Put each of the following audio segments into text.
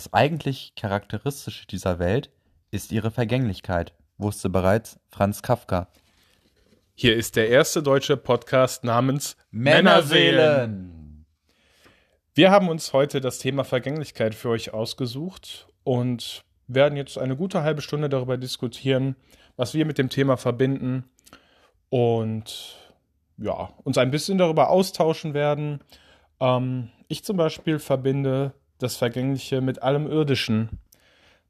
Das eigentlich Charakteristische dieser Welt ist ihre Vergänglichkeit, wusste bereits Franz Kafka. Hier ist der erste deutsche Podcast namens Männerseelen. Wir haben uns heute das Thema Vergänglichkeit für euch ausgesucht und werden jetzt eine gute halbe Stunde darüber diskutieren, was wir mit dem Thema verbinden und ja, uns ein bisschen darüber austauschen werden. Ähm, ich zum Beispiel verbinde das Vergängliche mit allem Irdischen.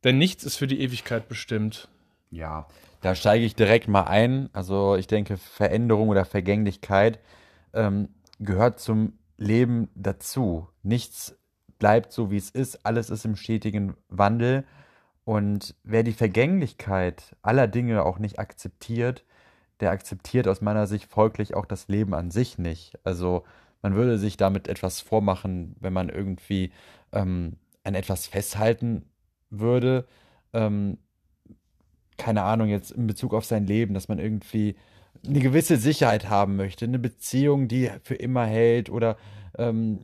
Denn nichts ist für die Ewigkeit bestimmt. Ja, da steige ich direkt mal ein. Also ich denke, Veränderung oder Vergänglichkeit ähm, gehört zum Leben dazu. Nichts bleibt so, wie es ist. Alles ist im stetigen Wandel. Und wer die Vergänglichkeit aller Dinge auch nicht akzeptiert, der akzeptiert aus meiner Sicht folglich auch das Leben an sich nicht. Also man würde sich damit etwas vormachen, wenn man irgendwie ähm, an etwas festhalten würde. Ähm, keine Ahnung, jetzt in Bezug auf sein Leben, dass man irgendwie eine gewisse Sicherheit haben möchte, eine Beziehung, die für immer hält oder ähm,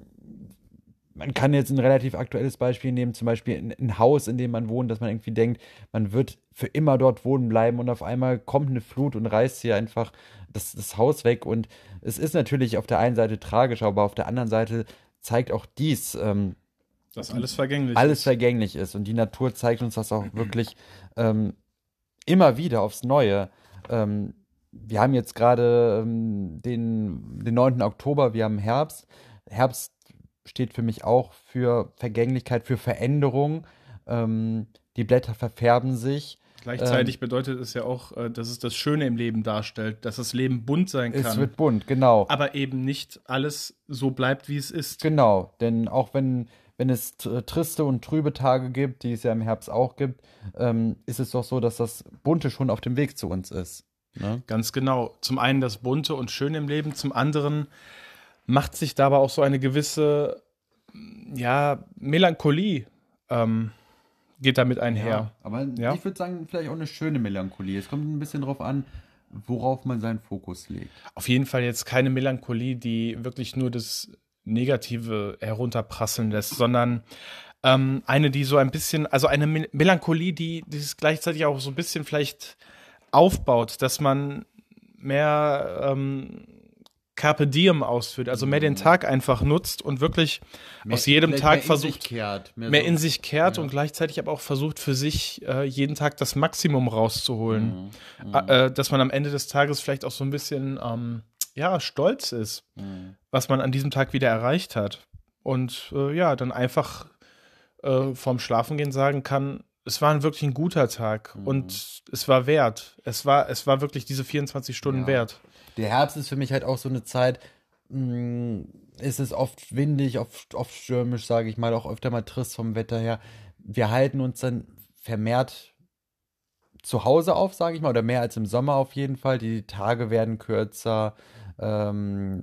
man kann jetzt ein relativ aktuelles Beispiel nehmen, zum Beispiel ein, ein, Haus, in dem man wohnt, dass man irgendwie denkt, man wird für immer dort wohnen bleiben und auf einmal kommt eine Flut und reißt hier einfach das, das Haus weg. Und es ist natürlich auf der einen Seite tragisch, aber auf der anderen Seite zeigt auch dies, ähm, dass alles vergänglich alles ist. vergänglich ist. Und die Natur zeigt uns das auch wirklich ähm, immer wieder aufs Neue. Ähm, wir haben jetzt gerade ähm, den, den 9. Oktober, wir haben Herbst. Herbst steht für mich auch für Vergänglichkeit, für Veränderung. Ähm, die Blätter verfärben sich. Gleichzeitig ähm, bedeutet es ja auch, äh, dass es das Schöne im Leben darstellt, dass das Leben bunt sein kann. Es wird bunt, genau. Aber eben nicht alles so bleibt, wie es ist. Genau, denn auch wenn, wenn es triste und trübe Tage gibt, die es ja im Herbst auch gibt, ähm, ist es doch so, dass das Bunte schon auf dem Weg zu uns ist. Ne? Ganz genau. Zum einen das Bunte und Schöne im Leben, zum anderen macht sich dabei auch so eine gewisse, ja, Melancholie ähm, geht damit einher. Ja, aber ja? ich würde sagen, vielleicht auch eine schöne Melancholie. Es kommt ein bisschen drauf an, worauf man seinen Fokus legt. Auf jeden Fall jetzt keine Melancholie, die wirklich nur das Negative herunterprasseln lässt, sondern ähm, eine, die so ein bisschen, also eine Melancholie, die, die es gleichzeitig auch so ein bisschen vielleicht aufbaut, dass man mehr ähm, Carpe Diem ausführt, also mehr den mhm. Tag einfach nutzt und wirklich mehr, aus jedem Tag versucht, kehrt, mehr, mehr so. in sich kehrt ja. und gleichzeitig aber auch versucht, für sich äh, jeden Tag das Maximum rauszuholen. Mhm. Mhm. Äh, dass man am Ende des Tages vielleicht auch so ein bisschen, ähm, ja, stolz ist, mhm. was man an diesem Tag wieder erreicht hat. Und äh, ja, dann einfach äh, vorm Schlafengehen sagen kann, es war wirklich ein guter Tag mhm. und es war wert. Es war, es war wirklich diese 24 Stunden ja. wert der Herbst ist für mich halt auch so eine Zeit, mh, mm, ist es oft windig, oft, oft stürmisch, sage ich mal, auch öfter mal trist vom Wetter her. Wir halten uns dann vermehrt zu Hause auf, sage ich mal, oder mehr als im Sommer auf jeden Fall. Die Tage werden kürzer, ähm,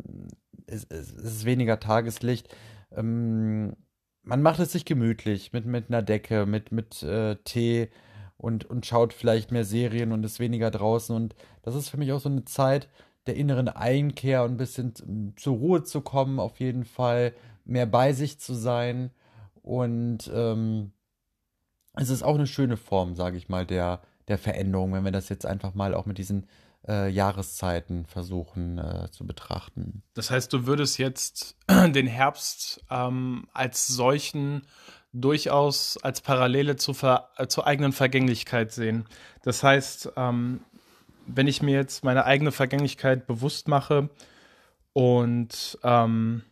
es, es, ist weniger Tageslicht. Ähm, man macht es sich gemütlich mit, mit einer Decke, mit, mit äh, Tee und, und schaut vielleicht mehr Serien und ist weniger draußen. Und das ist für mich auch so eine Zeit, der inneren Einkehr und ein bisschen zur Ruhe zu kommen, auf jeden Fall mehr bei sich zu sein. Und ähm, es ist auch eine schöne Form, sage ich mal, der, der Veränderung, wenn wir das jetzt einfach mal auch mit diesen äh, Jahreszeiten versuchen äh, zu betrachten. Das heißt, du würdest jetzt den Herbst ähm, als solchen durchaus als Parallele zu äh, zur eigenen Vergänglichkeit sehen. Das heißt, ähm, wenn ich mir jetzt meine eigene Vergänglichkeit bewusst mache und ähm,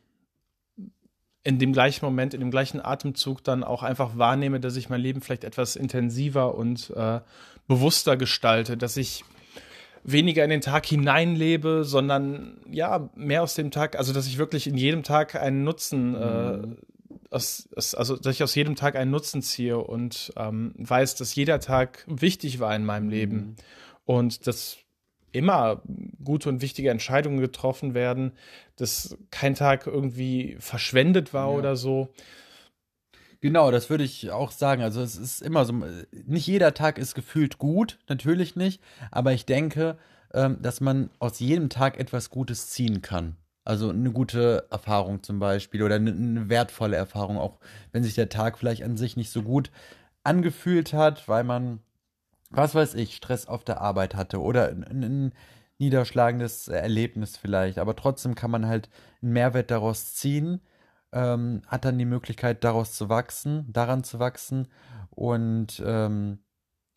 in dem gleichen Moment, in dem gleichen Atemzug dann auch einfach wahrnehme, dass ich mein Leben vielleicht etwas intensiver und äh, bewusster gestalte, dass ich weniger in den Tag hineinlebe, sondern ja, mehr aus dem Tag, also dass ich wirklich in jedem Tag einen Nutzen, äh, mhm. aus, aus, also dass ich aus jedem Tag einen Nutzen ziehe und ähm, weiß, dass jeder Tag wichtig war in meinem Leben. Mhm und dass immer gute und wichtige Entscheidungen getroffen werden, dass kein Tag irgendwie verschwendet war ja. oder so. Genau, das würde ich auch sagen. Also es ist immer so, nicht jeder Tag ist gefühlt gut, natürlich nicht, aber ich denke, ähm, dass man aus jedem Tag etwas Gutes ziehen kann. Also eine gute Erfahrung zum Beispiel oder eine, wertvolle Erfahrung, auch wenn sich der Tag vielleicht an sich nicht so gut angefühlt hat, weil man, was weiß ich, Stress auf der Arbeit hatte oder ein niederschlagendes Erlebnis vielleicht. Aber trotzdem kann man halt einen Mehrwert daraus ziehen, ähm, hat dann die Möglichkeit daraus zu wachsen, daran zu wachsen und ähm,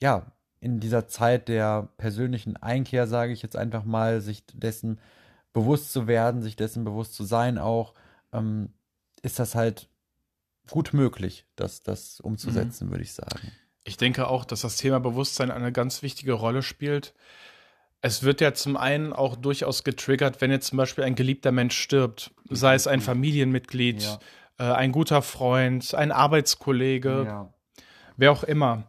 ja, in dieser Zeit der persönlichen Einkehr, sage ich jetzt einfach mal, sich dessen bewusst zu werden, sich dessen bewusst zu sein auch, ähm, ist das halt gut möglich, das, das umzusetzen, mhm. würde ich sagen. Ich denke auch, dass das Thema Bewusstsein eine ganz wichtige Rolle spielt. Es wird ja zum einen auch durchaus getriggert, wenn jetzt zum Beispiel ein geliebter Mensch stirbt, sei es ein Familienmitglied, ja. äh, ein guter Freund, ein Arbeitskollege, ja. wer auch immer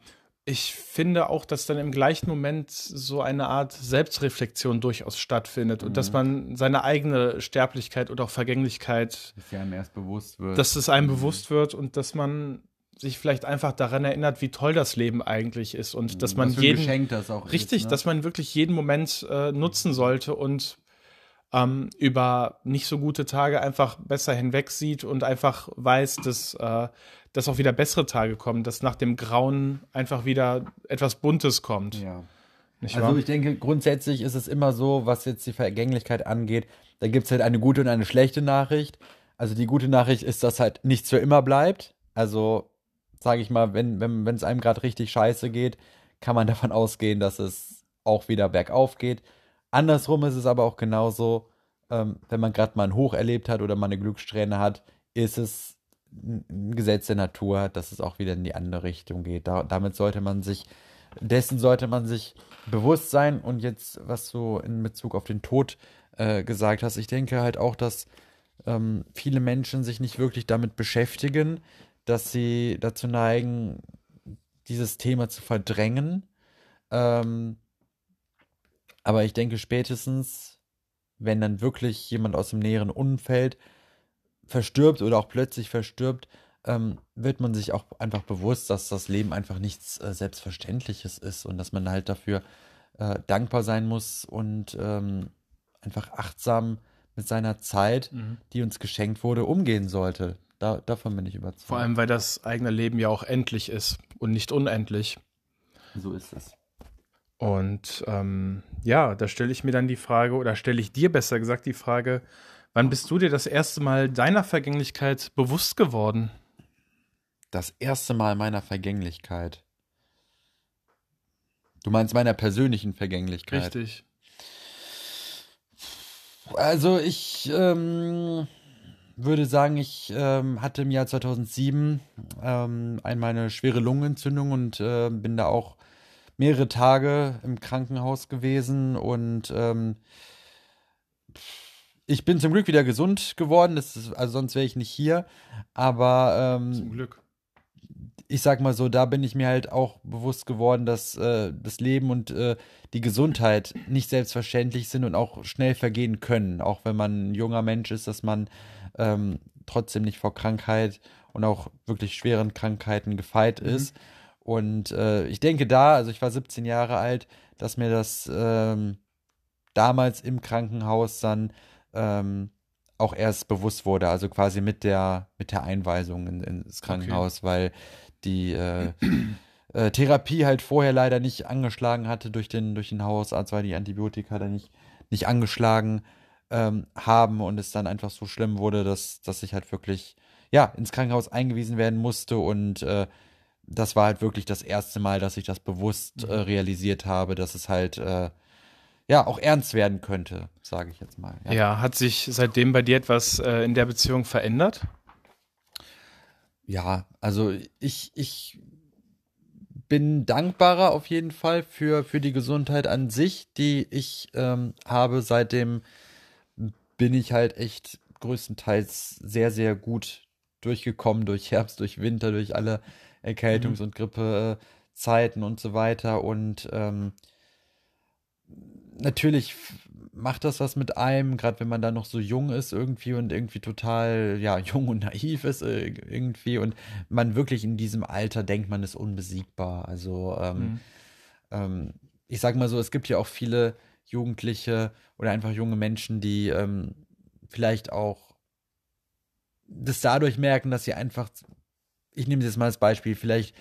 ich finde auch, dass dann im gleichen Moment so eine Art Selbstreflexion durchaus stattfindet mhm. und dass mhm. man seine eigene Sterblichkeit oder auch Vergänglichkeit, dass einem erst bewusst wird. Dass es einem mhm. bewusst wird und dass man sich vielleicht einfach daran erinnert, wie toll das Leben eigentlich ist und mhm. dass man jeden das auch richtig, ist, ne? dass man wirklich jeden Moment äh, nutzen sollte und ähm, über nicht so gute Tage einfach besser hinweg sieht und einfach weiß, dass, äh, dass auch wieder bessere Tage kommen, dass nach dem Grauen einfach wieder etwas Buntes kommt. Ja. also ich denke, grundsätzlich ist es immer so, was jetzt die Vergänglichkeit angeht, da gibt es halt eine gute und eine schlechte Nachricht. Also die gute Nachricht ist, dass halt nichts für immer bleibt. Also sage ich mal, wenn wenn wenn, es einem gerade richtig scheiße geht, kann man davon ausgehen, dass es auch wieder bergauf geht. Andersrum ist es aber auch genauso, ähm, wenn man gerade mal ein Hoch erlebt hat oder mal eine Glückssträhne hat, ist es ein Gesetz der Natur, dass es auch wieder in die andere Richtung geht. Da, damit sollte man sich, dessen sollte man sich bewusst sein. Und jetzt, was du in Bezug auf den Tod äh, gesagt hast, ich denke halt auch, dass ähm, viele Menschen sich nicht wirklich damit beschäftigen, dass sie dazu neigen, dieses Thema zu verdrängen. Ähm, aber ich denke spätestens, wenn dann wirklich jemand aus dem näheren Umfeld verstirbt oder auch plötzlich verstirbt, ähm, wird man sich auch einfach bewusst, dass das Leben einfach nichts äh, Selbstverständliches ist und dass man halt dafür äh, dankbar sein muss und ähm, einfach achtsam mit seiner Zeit, mhm. die uns geschenkt wurde, umgehen sollte. Da, davon bin ich überzeugt. Vor allem, weil das eigene Leben ja auch endlich ist und nicht unendlich. So ist es. Und ähm, ja, da stelle ich mir dann die Frage, oder stelle ich dir besser gesagt die Frage, wann bist du dir das erste Mal deiner Vergänglichkeit bewusst geworden? Das erste Mal meiner Vergänglichkeit. Du meinst meiner persönlichen Vergänglichkeit. Richtig. Also ich ähm, würde sagen, ich ähm, hatte im Jahr 2007 ähm, einmal eine schwere Lungenentzündung und äh, bin da auch mehrere Tage im Krankenhaus gewesen und ähm, ich bin zum Glück wieder gesund geworden. Ist, also sonst wäre ich nicht hier. Aber ähm, zum Glück. Ich sag mal so, da bin ich mir halt auch bewusst geworden, dass äh, das Leben und äh, die Gesundheit nicht selbstverständlich sind und auch schnell vergehen können. Auch wenn man ein junger Mensch ist, dass man ähm, trotzdem nicht vor Krankheit und auch wirklich schweren Krankheiten gefeit mhm. ist. Und äh, ich denke da, also ich war 17 Jahre alt, dass mir das ähm, damals im Krankenhaus dann ähm, auch erst bewusst wurde, also quasi mit der, mit der Einweisung in, ins Krankenhaus, okay. weil die äh, äh, Therapie halt vorher leider nicht angeschlagen hatte durch den, durch den Hausarzt, weil die Antibiotika da nicht, nicht angeschlagen ähm, haben und es dann einfach so schlimm wurde, dass, dass ich halt wirklich ja, ins Krankenhaus eingewiesen werden musste und äh, das war halt wirklich das erste Mal, dass ich das bewusst äh, mhm. realisiert habe, dass es halt äh, ja auch ernst werden könnte, sage ich jetzt mal. Ja. ja. hat sich seitdem bei dir etwas äh, in der Beziehung verändert? Ja, also ich, ich bin dankbarer auf jeden Fall für, für die Gesundheit an sich, die ich ähm, habe. Seitdem bin ich halt echt größtenteils sehr, sehr gut durchgekommen durch Herbst, durch Winter, durch alle Erkältungs- mhm. und Grippezeiten und so weiter. Und ähm, natürlich macht das was mit einem, gerade wenn man da noch so jung ist irgendwie und irgendwie total, ja, jung und naiv ist äh, irgendwie und man wirklich in diesem Alter denkt, man ist unbesiegbar. Also, ähm, mhm. ähm, ich sag mal so, es gibt ja auch viele Jugendliche oder einfach junge Menschen, die ähm, vielleicht auch das dadurch merken, dass sie einfach, ich nehme jetzt mal als Beispiel, vielleicht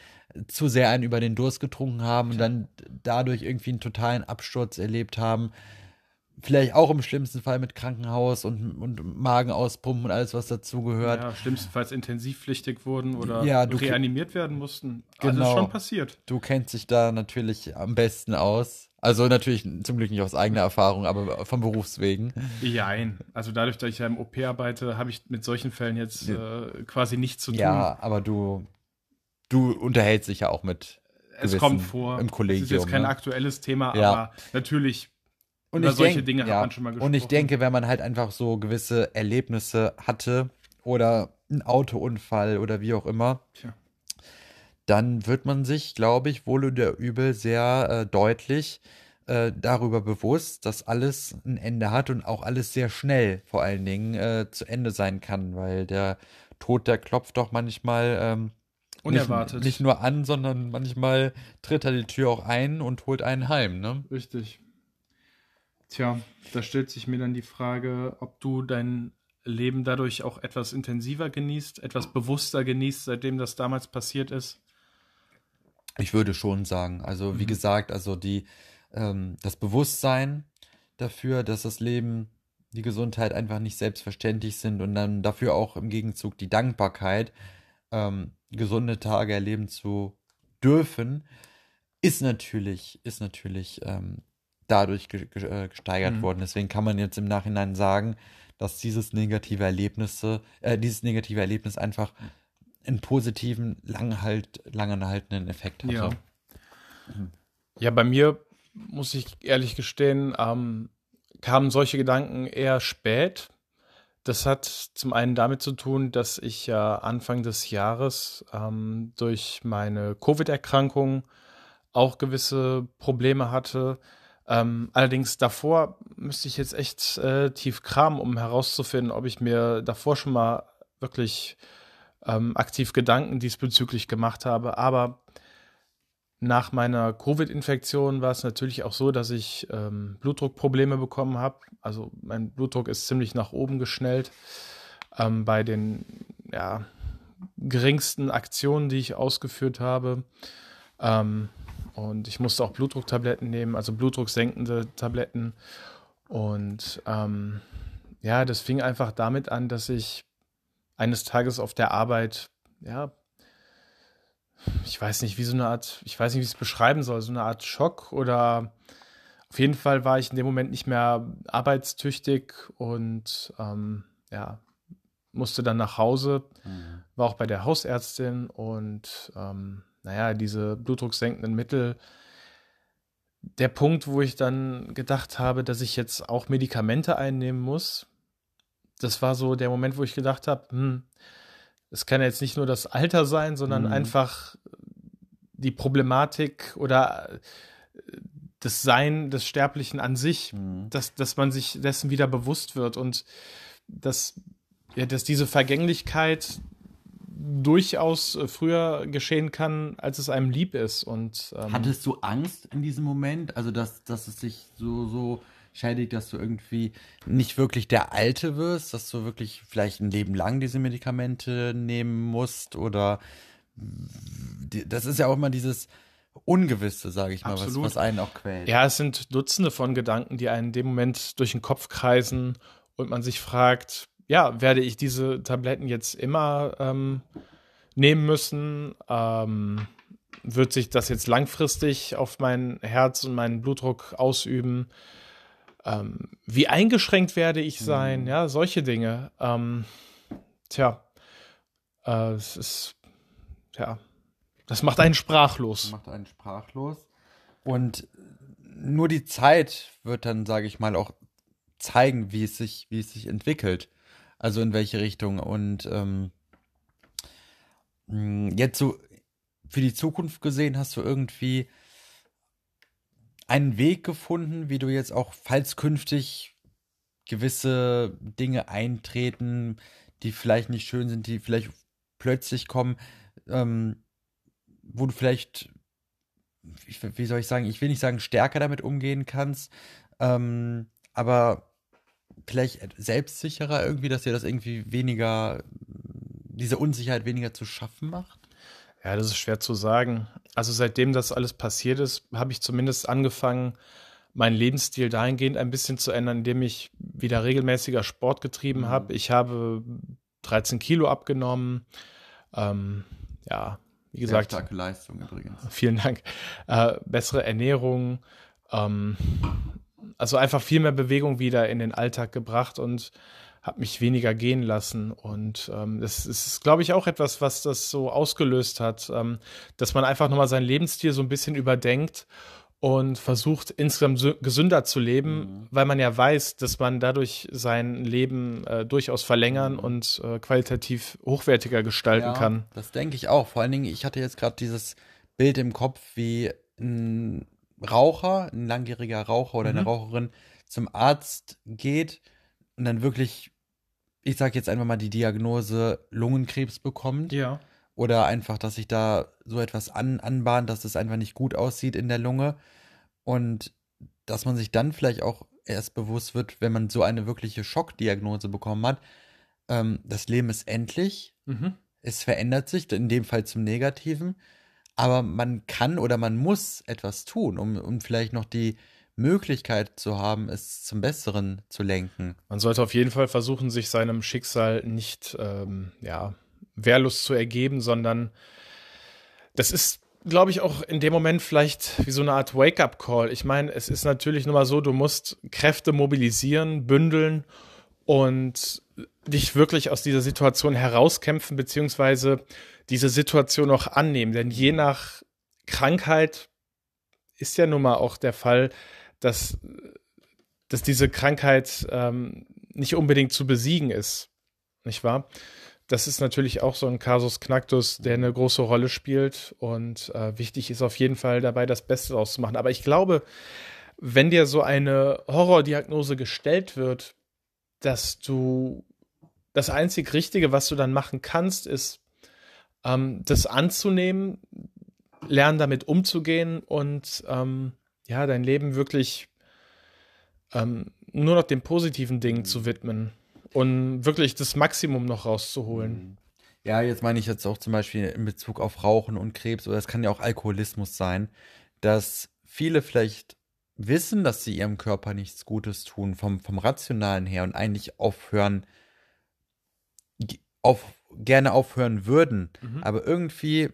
zu sehr einen über den Durst getrunken haben und dann dadurch irgendwie einen totalen Absturz erlebt haben. Vielleicht auch im schlimmsten Fall mit Krankenhaus und, und Magen auspumpen und alles, was dazugehört. Ja, schlimmstenfalls intensivpflichtig wurden oder Ja, reanimiert werden mussten. Also Genau. ist schon passiert. Du kennst dich da natürlich am besten aus. Also natürlich zum Glück nicht aus eigener Erfahrung, aber vom Berufswegen. Jein. Also dadurch, dass ich ja im OP arbeite, habe ich mit solchen Fällen jetzt äh, quasi nichts zu tun. Ja, aber du, du unterhältst dich ja auch mit. es kommt vor. Im Kollegium. Es ist jetzt kein ne? aktuelles Thema, Ja. aber natürlich Und über solche denk- Dinge hat ja. man schon mal gesprochen. Und ich denke, wenn man halt einfach so gewisse Erlebnisse hatte oder einen Autounfall oder wie auch immer, Tja. Dann wird man sich, glaube ich, wohl oder übel sehr äh, deutlich äh, darüber bewusst, dass alles ein Ende hat und auch alles sehr schnell vor allen Dingen äh, zu Ende sein kann, weil der Tod, der klopft doch manchmal ähm, Unerwartet. Nicht, nicht nur an, sondern manchmal tritt er die Tür auch ein und holt einen heim, ne? Richtig. Tja, da stellt sich mir dann die Frage, ob du dein Leben dadurch auch etwas intensiver genießt, etwas bewusster genießt, seitdem das damals passiert ist. Ich würde schon sagen. Also, wie Mhm. gesagt, also die, ähm, das Bewusstsein dafür, dass das Leben, die Gesundheit einfach nicht selbstverständlich sind und dann dafür auch im Gegenzug die Dankbarkeit, ähm, gesunde Tage erleben zu dürfen, ist natürlich, ist natürlich ähm, dadurch ge ge äh, gesteigert Mhm. worden. Deswegen kann man jetzt im Nachhinein sagen, dass dieses negative Erlebnisse, äh, dieses negative Erlebnis einfach einen positiven, langhalt, langanhaltenden Effekt hatte. Ja. Ja, bei mir muss ich ehrlich gestehen, ähm, kamen solche Gedanken eher spät. Das hat zum einen damit zu tun, dass ich ja Anfang des Jahres ähm, durch meine Covid-Erkrankung auch gewisse Probleme hatte. Ähm, allerdings davor müsste ich jetzt echt äh, tief kramen, um herauszufinden, ob ich mir davor schon mal wirklich ähm, aktiv Gedanken diesbezüglich gemacht habe. Aber nach meiner Covid-Infektion war es natürlich auch so, dass ich ähm, Blutdruckprobleme bekommen habe. Also mein Blutdruck ist ziemlich nach oben geschnellt. Ähm, bei den ja, geringsten Aktionen, die ich ausgeführt habe. Ähm, und ich musste auch Blutdrucktabletten nehmen, also blutdrucksenkende Tabletten. Und ähm, ja, das fing einfach damit an, dass ich eines Tages auf der Arbeit, ja, ich weiß nicht, wie so eine Art, ich weiß nicht, wie ich es beschreiben soll, so eine Art Schock oder auf jeden Fall war ich in dem Moment nicht mehr arbeitstüchtig und ähm, ja, musste dann nach Hause, war auch bei der Hausärztin und ähm, naja, diese blutdrucksenkenden Mittel. Der Punkt, wo ich dann gedacht habe, dass ich jetzt auch Medikamente einnehmen muss, das war so der Moment, wo ich gedacht habe, hm, es kann jetzt nicht nur das Alter sein, sondern Mhm. einfach die Problematik oder äh, das Sein des Sterblichen an sich, Mhm. dass, dass man sich dessen wieder bewusst wird und dass, ja, dass diese Vergänglichkeit durchaus äh, früher geschehen kann, als es einem lieb ist. Und ähm, Hattest du Angst in diesem Moment? Also, dass, dass es sich so, so schädigt, dass du irgendwie nicht wirklich der Alte wirst, dass du wirklich vielleicht ein Leben lang diese Medikamente nehmen musst? Oder das ist ja auch immer dieses Ungewisse, sage ich mal, was, was einen auch quält. Ja, es sind Dutzende von Gedanken, die einen in dem Moment durch den Kopf kreisen und man sich fragt, ja, werde ich diese Tabletten jetzt immer ähm, nehmen müssen? Ähm, wird sich das jetzt langfristig auf mein Herz und meinen Blutdruck ausüben? Ähm, wie eingeschränkt werde ich sein? Ja, solche Dinge. Ähm, tja, äh, es ist, tja, das macht einen sprachlos. macht einen sprachlos. Und nur die Zeit wird dann, sage ich mal, auch zeigen, wie es sich, wie es sich entwickelt. Also in welche Richtung. Und ähm, mh, jetzt so für die Zukunft gesehen, hast du irgendwie einen Weg gefunden, wie du jetzt auch, falls künftig gewisse Dinge eintreten, die vielleicht nicht schön sind, die vielleicht plötzlich kommen, ähm, wo du vielleicht, ich, wie soll ich sagen, ich will nicht sagen, stärker damit umgehen kannst, ähm, aber vielleicht selbstsicherer irgendwie, dass ihr das irgendwie weniger, diese Unsicherheit weniger zu schaffen macht? Ja, das ist schwer zu sagen. Also seitdem das alles passiert ist, habe ich zumindest angefangen, meinen Lebensstil dahingehend ein bisschen zu ändern, indem ich wieder regelmäßiger Sport getrieben mhm. habe. Ich habe 13 Kilo abgenommen. Ähm, ja, wie gesagt. Sehr starke Leistung übrigens. Vielen Dank. Äh, bessere Ernährung. Ähm, also einfach viel mehr Bewegung wieder in den Alltag gebracht und habe mich weniger gehen lassen. Und ähm, das ist, glaube ich, auch etwas, was das so ausgelöst hat, ähm, dass man einfach nochmal seinen Lebensstil so ein bisschen überdenkt und versucht insgesamt gesünder zu leben, mhm. weil man ja weiß, dass man dadurch sein Leben äh, durchaus verlängern mhm. und äh, qualitativ hochwertiger gestalten ja, kann. Das denke ich auch. Vor allen Dingen, ich hatte jetzt gerade dieses Bild im Kopf, wie ein Raucher, ein langjähriger Raucher oder mhm. eine Raucherin zum Arzt geht und dann wirklich ich sage jetzt einfach mal die Diagnose Lungenkrebs bekommt. Ja. Oder einfach, dass sich da so etwas an, anbahnt, dass es einfach nicht gut aussieht in der Lunge. Und dass man sich dann vielleicht auch erst bewusst wird, wenn man so eine wirkliche Schockdiagnose bekommen hat, ähm, das Leben ist endlich, mhm. es verändert sich, in dem Fall zum Negativen, aber man kann oder man muss etwas tun, um, um vielleicht noch die, Möglichkeit zu haben, es zum Besseren zu lenken. Man sollte auf jeden Fall versuchen, sich seinem Schicksal nicht ähm, ja, wehrlos zu ergeben, sondern das ist, glaube ich, auch in dem Moment vielleicht wie so eine Art Wake-up-Call. Ich meine, es ist natürlich nur mal so, du musst Kräfte mobilisieren, bündeln und dich wirklich aus dieser Situation herauskämpfen, beziehungsweise diese Situation auch annehmen. Denn je nach Krankheit ist ja nun mal auch der Fall, dass, dass diese Krankheit ähm, nicht unbedingt zu besiegen ist, nicht wahr? Das ist natürlich auch so ein Kasus Knacktus, der eine große Rolle spielt und äh, wichtig ist auf jeden Fall dabei, das Beste daraus zu machen. Aber ich glaube, wenn dir so eine Horrordiagnose gestellt wird, dass du das einzig Richtige, was du dann machen kannst, ist, ähm, das anzunehmen, lernen damit umzugehen und ähm, ja, dein Leben wirklich ähm, nur noch den positiven Dingen mhm. zu widmen und wirklich das Maximum noch rauszuholen. Mhm. Ja, jetzt meine ich jetzt auch zum Beispiel in Bezug auf Rauchen und Krebs oder es kann ja auch Alkoholismus sein, dass viele vielleicht wissen, dass sie ihrem Körper nichts Gutes tun, vom, vom Rationalen her und eigentlich aufhören, auf, gerne aufhören würden. Mhm. Aber irgendwie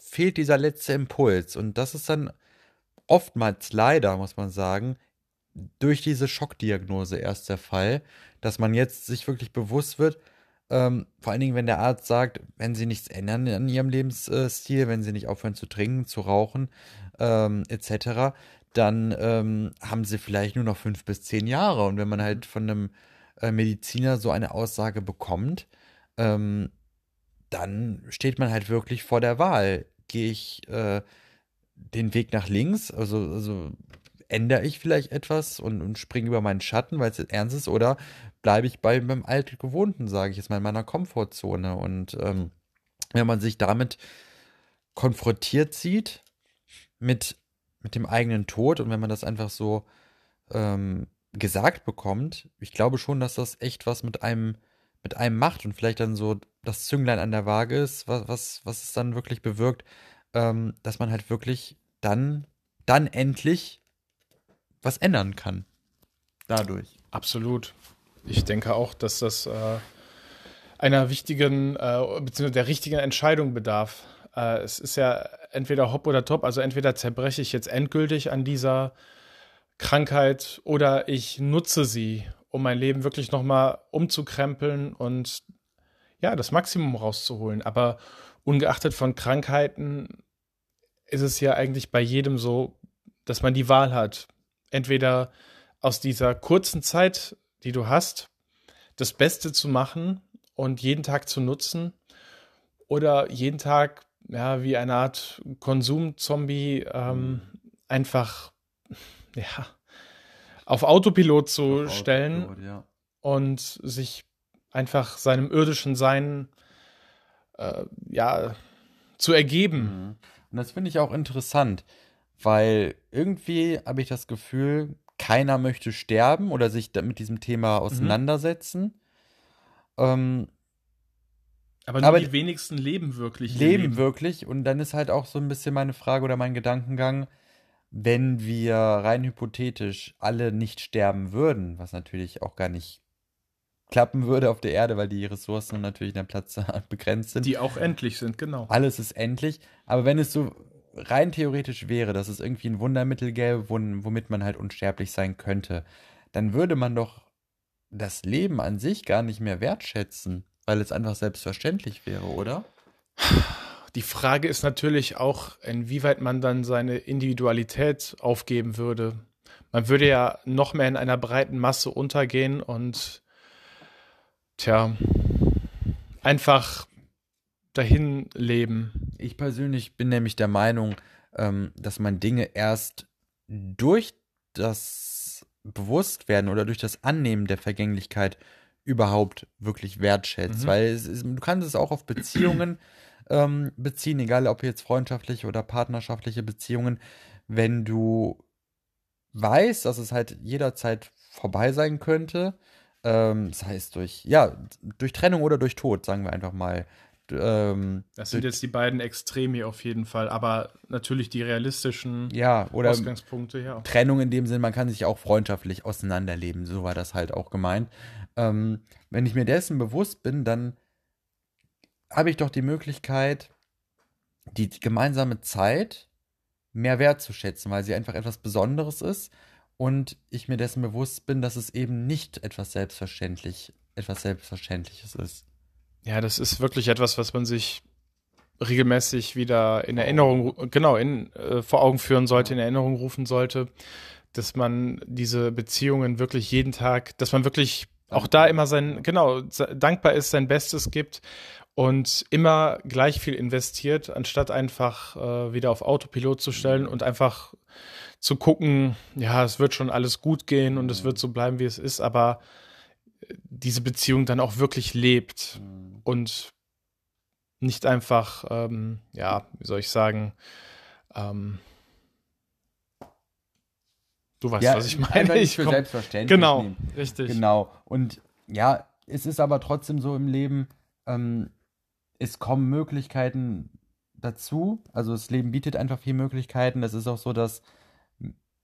fehlt dieser letzte Impuls. Und das ist dann oftmals leider, muss man sagen, durch diese Schockdiagnose erst der Fall, dass man jetzt sich wirklich bewusst wird, ähm, vor allen Dingen, wenn der Arzt sagt, wenn sie nichts ändern an ihrem Lebensstil, wenn sie nicht aufhören zu trinken, zu rauchen, ähm, etc., dann ähm, haben sie vielleicht nur noch fünf bis zehn Jahre. Und wenn man halt von einem äh, Mediziner so eine Aussage bekommt, ähm, dann steht man halt wirklich vor der Wahl. Gehe ich äh, den Weg nach links, also, also ändere ich vielleicht etwas und, und springe über meinen Schatten, weil es ernst ist, oder bleibe ich bei meinem alten Gewohnten, sage ich jetzt mal, in meiner Komfortzone. Und ähm, wenn man sich damit konfrontiert sieht, mit, mit dem eigenen Tod, und wenn man das einfach so ähm, gesagt bekommt, ich glaube schon, dass das echt was mit einem, mit einem macht und vielleicht dann so das Zünglein an der Waage ist, was, was, was es dann wirklich bewirkt, ähm, dass man halt wirklich dann, dann endlich was ändern kann. Dadurch. Absolut. Ich denke auch, dass das äh, einer wichtigen, äh, beziehungsweise der richtigen Entscheidung bedarf. Äh, es ist ja entweder hopp oder top, also entweder zerbreche ich jetzt endgültig an dieser Krankheit oder ich nutze sie, um mein Leben wirklich nochmal umzukrempeln und ja, das Maximum rauszuholen. Aber ungeachtet von Krankheiten ist es ja eigentlich bei jedem so, dass man die Wahl hat. Entweder aus dieser kurzen Zeit, die du hast, das Beste zu machen und jeden Tag zu nutzen oder jeden Tag ja wie eine Art Konsumzombie ähm, einfach ja auf Autopilot zu auf stellen Autopilot, ja. und sich einfach seinem irdischen Sein äh, ja zu ergeben. Mhm. Und das finde ich auch interessant, weil irgendwie habe ich das Gefühl, keiner möchte sterben oder sich mit diesem Thema Mhm. auseinandersetzen. Ähm, Aber nur Aber die wenigsten leben wirklich. ihr leben wirklich. Und dann ist halt auch so ein bisschen meine Frage oder mein Gedankengang, wenn wir rein hypothetisch alle nicht sterben würden, was natürlich auch gar nicht klappen würde auf der Erde, weil die Ressourcen natürlich der Platz begrenzt sind. Die auch endlich sind, genau. Alles ist endlich. Aber wenn es so rein theoretisch wäre, dass es irgendwie ein Wundermittel gäbe, wom- womit man halt unsterblich sein könnte, dann würde man doch das Leben an sich gar nicht mehr wertschätzen, weil es einfach selbstverständlich wäre, oder? Die Frage ist natürlich auch, inwieweit man dann seine Individualität aufgeben würde. Man würde ja noch mehr in einer breiten Masse untergehen und tja, einfach dahin leben. Ich persönlich bin nämlich der Meinung, ähm, dass man Dinge erst durch das Bewusstwerden oder durch das Annehmen der Vergänglichkeit überhaupt wirklich wertschätzt. Mhm. Weil ist, du kannst es auch auf Beziehungen ähm, beziehen, egal ob jetzt freundschaftliche oder partnerschaftliche Beziehungen, wenn du weißt, dass es halt jederzeit vorbei sein könnte, ähm, das heißt durch, ja, durch Trennung oder durch Tod, sagen wir einfach mal. Ähm, Das sind jetzt die beiden Extreme auf jeden Fall, aber natürlich die realistischen ja, oder Ausgangspunkte, ja. Trennung in dem Sinn, man kann sich auch freundschaftlich auseinanderleben, so war das halt auch gemeint. Ähm, wenn ich mir dessen bewusst bin, dann habe ich doch die Möglichkeit, die gemeinsame Zeit mehr wertzuschätzen, weil sie einfach etwas Besonderes ist und ich mir dessen bewusst bin, dass es eben nicht etwas selbstverständlich, etwas Selbstverständliches ist. Ja, das ist wirklich etwas, was man sich regelmäßig wieder in Erinnerung, ru- genau, in, äh, vor Augen führen sollte, in Erinnerung rufen sollte, dass man diese Beziehungen wirklich jeden Tag, dass man wirklich auch da immer sein, genau, dankbar ist, sein Bestes gibt und immer gleich viel investiert, anstatt einfach äh, wieder auf Autopilot zu stellen und einfach zu gucken, ja, es wird schon alles gut gehen und es wird so bleiben, wie es ist, aber diese Beziehung dann auch wirklich lebt und nicht einfach, ähm, ja, wie soll ich sagen, ähm, du weißt, was ich meine. Ich für komm, selbstverständlich genau, nehmen. richtig. Genau. Und ja, es ist aber trotzdem so im Leben, ähm, es kommen Möglichkeiten dazu. Also das Leben bietet einfach viele Möglichkeiten. Es ist auch so, dass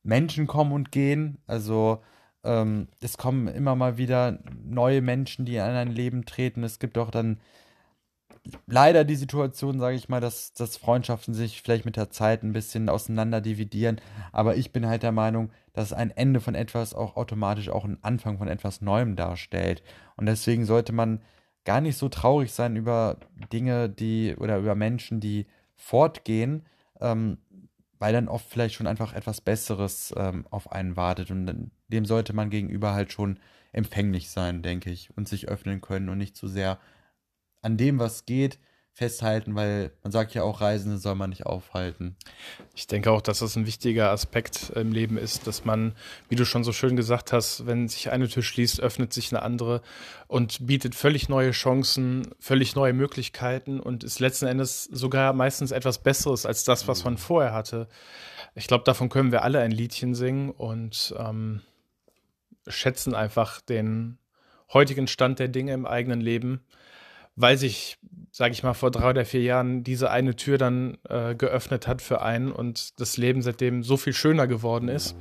Menschen kommen und gehen. Also ähm, es kommen immer mal wieder neue Menschen, die in ein Leben treten. Es gibt auch dann leider die Situation, sage ich mal, dass, dass Freundschaften sich vielleicht mit der Zeit ein bisschen auseinander dividieren. Aber ich bin halt der Meinung, dass ein Ende von etwas auch automatisch auch einen Anfang von etwas Neuem darstellt. Und deswegen sollte man gar nicht so traurig sein über Dinge, die oder über Menschen, die fortgehen, ähm, weil dann oft vielleicht schon einfach etwas Besseres ähm, auf einen wartet. Und dem sollte man gegenüber halt schon empfänglich sein, denke ich, und sich öffnen können und nicht zu sehr an dem, was geht, festhalten, weil man sagt ja auch, Reisende soll man nicht aufhalten. Ich denke auch, dass das ein wichtiger Aspekt im Leben ist, dass man, wie du schon so schön gesagt hast, wenn sich eine Tür schließt, öffnet sich eine andere und bietet völlig neue Chancen, völlig neue Möglichkeiten und ist letzten Endes sogar meistens etwas Besseres als das, was man vorher hatte. Ich glaube, davon können wir alle ein Liedchen singen und ähm, schätzen einfach den heutigen Stand der Dinge im eigenen Leben, weil sich, sage ich mal, vor drei oder vier Jahren diese eine Tür dann äh, geöffnet hat für einen und das Leben seitdem so viel schöner geworden ist.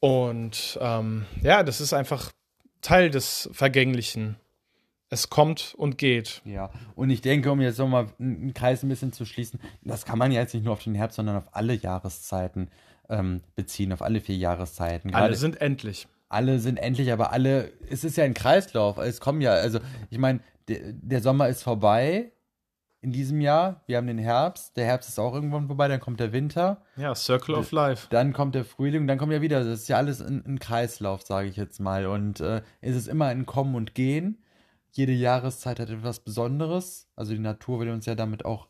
Und ähm, ja, das ist einfach Teil des Vergänglichen. Es kommt und geht. Ja, und ich denke, um jetzt nochmal einen Kreis ein bisschen zu schließen, das kann man ja jetzt nicht nur auf den Herbst, sondern auf alle Jahreszeiten ähm, beziehen, auf alle vier Jahreszeiten. Alle Gerade- sind endlich. alle sind endlich, aber alle, es ist ja ein Kreislauf. Es kommen ja, also ich meine, der, der Sommer ist vorbei in diesem Jahr. Wir haben den Herbst. Der Herbst ist auch irgendwann vorbei, dann kommt der Winter, Ja, Circle of Life. dann kommt der Frühling, dann kommt ja wieder. Das ist ja alles ein, Kreislauf, sage ich jetzt mal. Und äh, es ist immer ein Kommen und Gehen. Jede Jahreszeit hat etwas Besonderes. Also die Natur will uns ja damit auch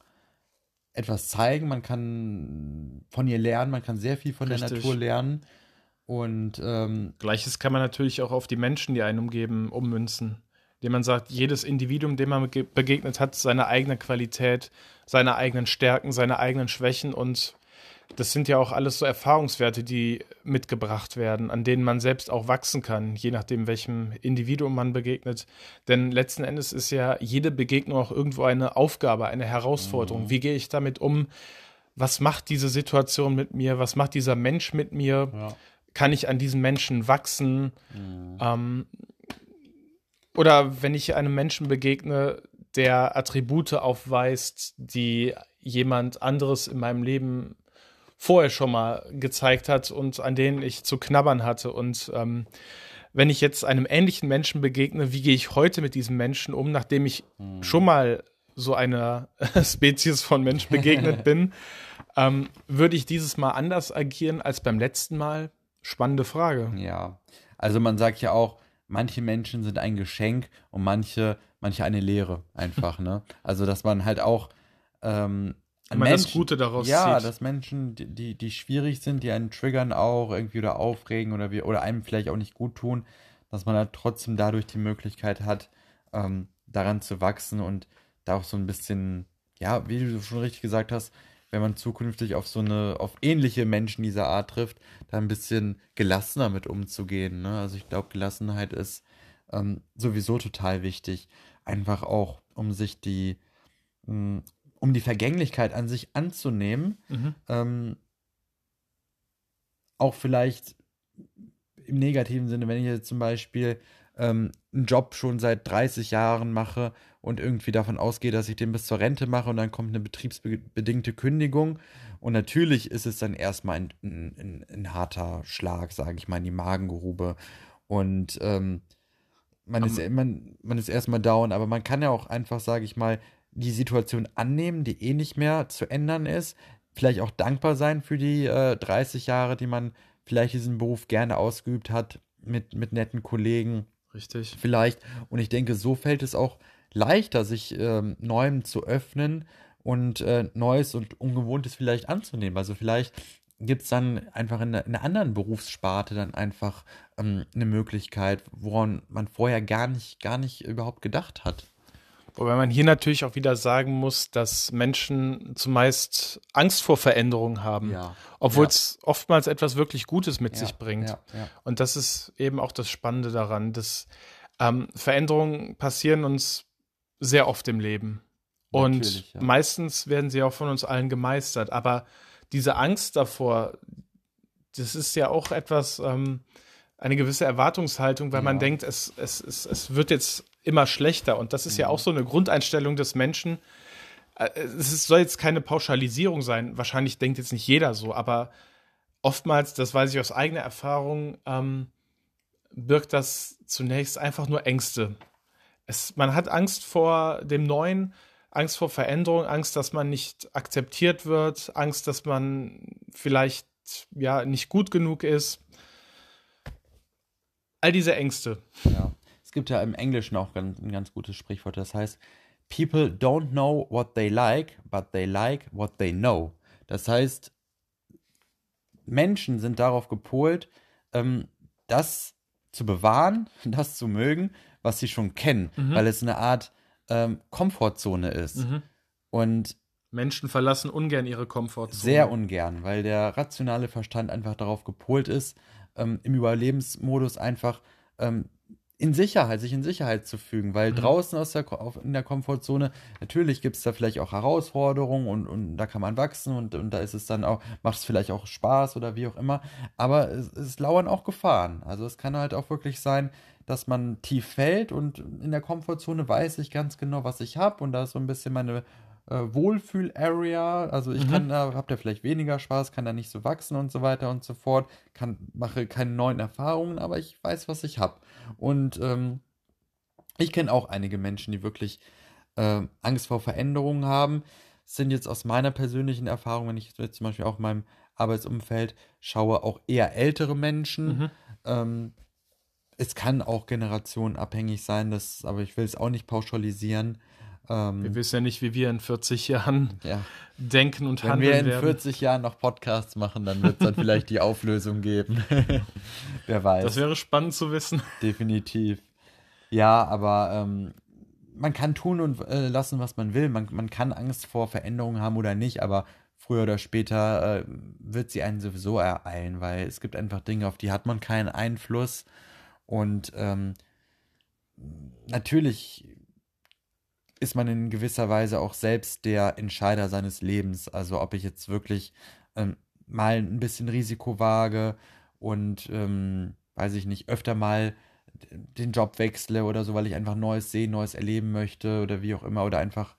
etwas zeigen. Man kann von ihr lernen, man kann sehr viel von der Richtig. Natur lernen. Und ähm, Gleiches kann man natürlich auch auf die Menschen, die einen umgeben, ummünzen. Indem man sagt, jedes Individuum, dem man bege- begegnet hat, seine eigene Qualität, seine eigenen Stärken, seine eigenen Schwächen und das sind ja auch alles so Erfahrungswerte, die mitgebracht werden, an denen man selbst auch wachsen kann, je nachdem, welchem Individuum man begegnet. Denn letzten Endes ist ja jede Begegnung auch irgendwo eine Aufgabe, eine Herausforderung. Mhm. Wie gehe ich damit um? Was macht diese Situation mit mir? Was macht dieser Mensch mit mir? Ja. Kann ich an diesem Menschen wachsen? Mhm. Ähm, oder wenn ich einem Menschen begegne, der Attribute aufweist, die jemand anderes in meinem Leben vorher schon mal gezeigt hat und an denen ich zu knabbern hatte. Und ähm, wenn ich jetzt einem ähnlichen Menschen begegne, wie gehe ich heute mit diesem Menschen um, nachdem ich hm. schon mal so einer Spezies von Mensch begegnet bin, ähm, würde ich dieses Mal anders agieren als beim letzten Mal? Spannende Frage. Ja, also man sagt ja auch, manche Menschen sind ein Geschenk und manche, manche eine Lehre einfach, ne? Also dass man halt auch ähm, man Menschen, das Gute daraus ja, zieht. dass Menschen, die, die schwierig sind, die einen triggern auch irgendwie oder aufregen oder wie, oder einem vielleicht auch nicht gut tun, dass man halt trotzdem dadurch die Möglichkeit hat, ähm, daran zu wachsen und da auch so ein bisschen, ja, wie du schon richtig gesagt hast, wenn man zukünftig auf so eine, auf ähnliche Menschen dieser Art trifft, da ein bisschen gelassener mit umzugehen. Ne? Also ich glaube, Gelassenheit ist ähm, sowieso total wichtig. Einfach auch, um sich die, mh, um die Vergänglichkeit an sich anzunehmen, mhm. ähm, auch vielleicht im negativen Sinne, wenn ich jetzt zum Beispiel ähm, einen Job schon seit 30 Jahren mache und irgendwie davon ausgehe, dass ich den bis zur Rente mache und dann kommt eine betriebsbedingte Kündigung. Und natürlich ist es dann erstmal ein, ein, ein, harter Schlag, sage ich mal, in die Magengrube. Und ähm, man, ist, man, man ist erstmal down, aber man kann ja auch einfach, sage ich mal, die Situation annehmen, die eh nicht mehr zu ändern ist. Vielleicht auch dankbar sein für die äh, 30 Jahre, die man vielleicht diesen Beruf gerne ausgeübt hat, mit, mit netten Kollegen. Richtig. Vielleicht. Und ich denke, so fällt es auch leichter, sich ähm, Neuem zu öffnen und äh, Neues und Ungewohntes vielleicht anzunehmen. Also vielleicht gibt es dann einfach in, in, einer anderen Berufssparte dann einfach ähm, eine Möglichkeit, woran man vorher gar nicht, gar nicht überhaupt gedacht hat. Wobei man hier natürlich auch wieder sagen muss, dass Menschen zumeist Angst vor Veränderungen haben, ja. obwohl es ja. oftmals etwas wirklich Gutes mit ja. sich bringt. Und das ist eben auch das Spannende daran, dass ähm, Veränderungen passieren uns sehr oft im Leben. Und meistens werden sie auch von uns allen gemeistert. Aber diese Angst davor, das ist ja auch etwas, ähm, eine gewisse Erwartungshaltung, weil man denkt, es, es, es, es wird jetzt immer schlechter. Und das ist mhm. ja auch so eine Grundeinstellung des Menschen. Äh, es soll jetzt keine Pauschalisierung sein. Wahrscheinlich denkt jetzt nicht jeder so, aber oftmals, das weiß ich aus eigener Erfahrung, ähm, birgt das zunächst einfach nur Ängste. Es, man hat Angst vor dem Neuen, Angst vor Veränderung, Angst, dass man nicht akzeptiert wird, Angst, dass man vielleicht ja nicht gut genug ist. All diese Ängste. Ja gibt ja im Englischen auch ein, ein ganz gutes Sprichwort, das heißt, People don't know what they like, but they like what they know. Das heißt, Menschen sind darauf gepolt, ähm, das zu bewahren, das zu mögen, was sie schon kennen, mhm. weil es eine Art ähm, Komfortzone ist. Mhm. Und Menschen verlassen ungern ihre Komfortzone. Sehr ungern, weil der rationale Verstand einfach darauf gepolt ist, ähm, im Überlebensmodus einfach ähm, in Sicherheit, sich in Sicherheit zu fügen, weil mhm. draußen aus der, auf, in der Komfortzone, natürlich gibt es da vielleicht auch Herausforderungen und, und da kann man wachsen und, und da ist es dann auch, macht es vielleicht auch Spaß oder wie auch immer, aber es, es lauern auch Gefahren. Also es kann halt auch wirklich sein, dass man tief fällt und in der Komfortzone weiß ich ganz genau, was ich habe und da ist so ein bisschen meine äh, Wohlfühl-Area. Also ich mhm. kann da, hab da vielleicht weniger Spaß, kann da nicht so wachsen und so weiter und so fort, kann, mache keine neuen Erfahrungen, aber ich weiß, was ich habe. Und ähm, ich kenne auch einige Menschen, die wirklich äh, Angst vor Veränderungen haben. Sind jetzt aus meiner persönlichen Erfahrung, wenn ich jetzt zum Beispiel auch in meinem Arbeitsumfeld schaue, auch eher ältere Menschen. Mhm. Ähm, es kann auch generationenabhängig sein, das, aber ich will es auch nicht pauschalisieren. Ähm, wir wissen ja nicht, wie wir in 40 Jahren ja. denken und Wenn handeln werden. Wenn wir in 40 Jahren noch Podcasts machen, dann wird es dann vielleicht die Auflösung geben. Wer weiß. Das wäre spannend zu wissen. Definitiv. Ja, aber ähm, man kann tun und äh, lassen, was man will. Man, man kann Angst vor Veränderungen haben oder nicht, aber früher oder später äh, wird sie einen sowieso ereilen, weil es gibt einfach Dinge, auf die hat man keinen Einfluss. Und ähm, natürlich ist man in gewisser Weise auch selbst der Entscheider seines Lebens. Also ob ich jetzt wirklich ähm, mal ein bisschen Risiko wage und ähm, weiß ich nicht, öfter mal den Job wechsle oder so, weil ich einfach Neues sehen, Neues erleben möchte oder wie auch immer oder einfach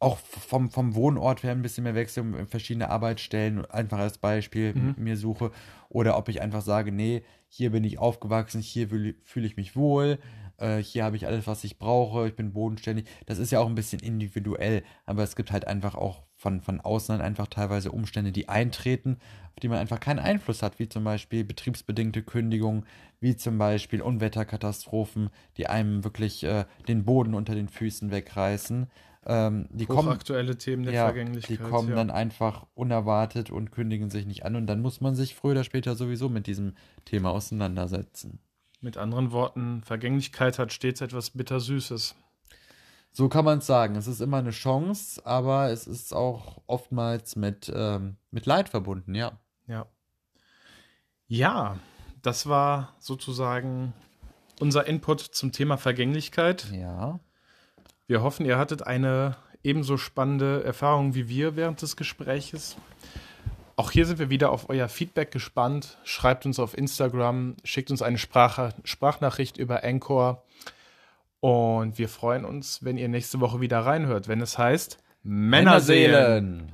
auch vom, vom Wohnort her ein bisschen mehr wechsle, verschiedene Arbeitsstellen einfach als Beispiel mhm. mir suche oder ob ich einfach sage, nee, hier bin ich aufgewachsen, hier fühle ich mich wohl, äh, hier habe ich alles, was ich brauche, ich bin bodenständig. Das ist ja auch ein bisschen individuell, aber es gibt halt einfach auch von, von außen einfach teilweise Umstände, die eintreten, auf die man einfach keinen Einfluss hat, wie zum Beispiel betriebsbedingte Kündigungen, wie zum Beispiel Unwetterkatastrophen, die einem wirklich äh, den Boden unter den Füßen wegreißen. Ähm, die kommen, aktuelle Themen der ja, Vergänglichkeit. Die kommen ja. dann einfach unerwartet und kündigen sich nicht an und dann muss man sich früher oder später sowieso mit diesem Thema auseinandersetzen. Mit anderen Worten, Vergänglichkeit hat stets etwas Bittersüßes. So kann man es sagen. Es ist immer eine Chance, aber es ist auch oftmals mit, ähm, mit Leid verbunden, ja. Ja. Ja, das war sozusagen unser Input zum Thema Vergänglichkeit. Ja. Wir hoffen, ihr hattet eine ebenso spannende Erfahrung wie wir während des Gespräches. Auch hier sind wir wieder auf euer Feedback gespannt. Schreibt uns auf Instagram, schickt uns eine Sprache, Sprachnachricht über Anchor. Und wir freuen uns, wenn ihr nächste Woche wieder reinhört, wenn es heißt Männerseelen. Männerseelen.